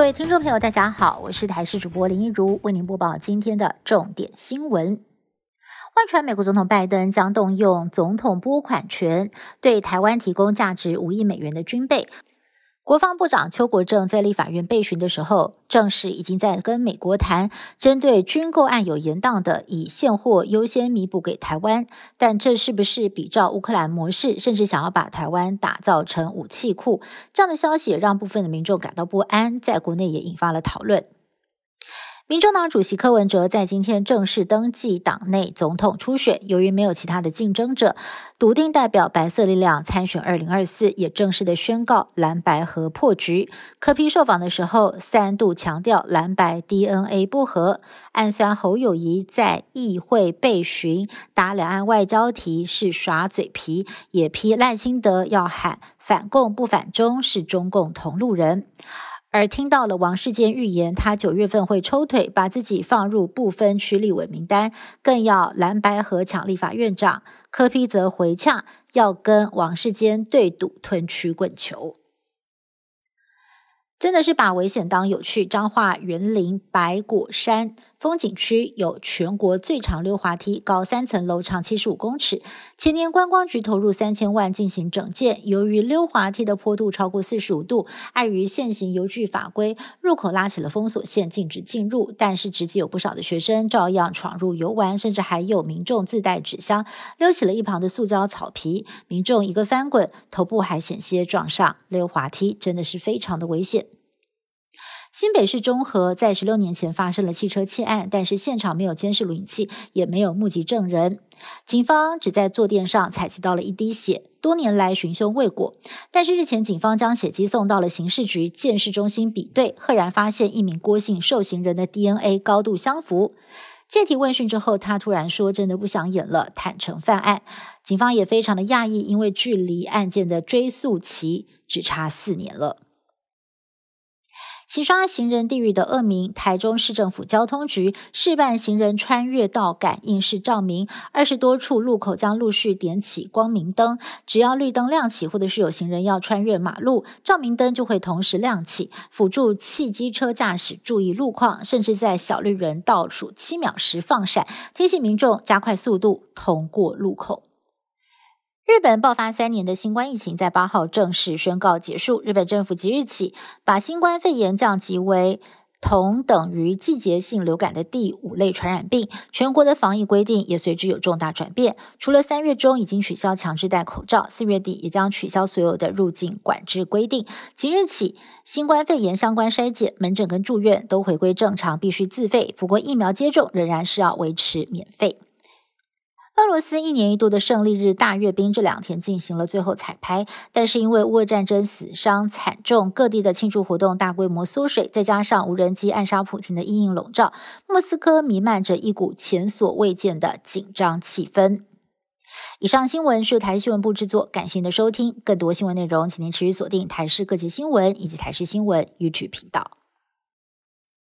各位听众朋友，大家好，我是台视主播林一如，为您播报今天的重点新闻。外传美国总统拜登将动用总统拨款权，对台湾提供价值五亿美元的军备。国防部长邱国正在立法院备询的时候，正式已经在跟美国谈针对军购案有延宕的，以现货优先弥补给台湾。但这是不是比照乌克兰模式，甚至想要把台湾打造成武器库？这样的消息让部分的民众感到不安，在国内也引发了讨论。民众党主席柯文哲在今天正式登记党内总统初选，由于没有其他的竞争者，笃定代表白色力量参选二零二四，也正式的宣告蓝白合破局。柯批受访的时候三度强调蓝白 DNA 不合，暗酸侯友谊在议会被询答两岸外交题是耍嘴皮，也批赖清德要喊反共不反中是中共同路人。而听到了王世坚预言，他九月份会抽腿，把自己放入不分区立委名单，更要蓝白和抢立法院长。柯批则回呛，要跟王世坚对赌吞曲棍球。真的是把危险当有趣。彰化园林白果山风景区有全国最长溜滑梯，高三层楼，长七十五公尺。前年观光局投入三千万进行整建，由于溜滑梯的坡度超过四十五度，碍于现行邮具法规，入口拉起了封锁线，禁止进入。但是直接有不少的学生照样闯入游玩，甚至还有民众自带纸箱溜起了一旁的塑胶草皮，民众一个翻滚，头部还险些撞上溜滑梯，真的是非常的危险。新北市中和在十六年前发生了汽车窃案，但是现场没有监视录影器，也没有目击证人。警方只在坐垫上采集到了一滴血，多年来寻凶未果。但是日前警方将血迹送到了刑事局鉴识中心比对，赫然发现一名郭姓受刑人的 DNA 高度相符。借题问讯之后，他突然说：“真的不想演了，坦诚犯案。”警方也非常的讶异，因为距离案件的追诉期只差四年了。洗刷行人地狱的恶名，台中市政府交通局示办行人穿越道感应式照明，二十多处路口将陆续点起光明灯，只要绿灯亮起，或者是有行人要穿越马路，照明灯就会同时亮起，辅助汽机车驾驶注意路况，甚至在小绿人倒数七秒时放闪，提醒民众加快速度通过路口。日本爆发三年的新冠疫情在八号正式宣告结束。日本政府即日起把新冠肺炎降级为同等于季节性流感的第五类传染病，全国的防疫规定也随之有重大转变。除了三月中已经取消强制戴口罩，四月底也将取消所有的入境管制规定。即日起，新冠肺炎相关筛检、门诊跟住院都回归正常，必须自费。不过，疫苗接种仍然是要维持免费。俄罗斯一年一度的胜利日大阅兵这两天进行了最后彩排，但是因为乌俄战争死伤惨重，各地的庆祝活动大规模缩水，再加上无人机暗杀普京的阴影笼罩，莫斯科弥漫着一股前所未见的紧张气氛。以上新闻是台新闻部制作，感谢您的收听。更多新闻内容，请您持续锁定台视各界新闻以及台视新闻 YouTube 频道。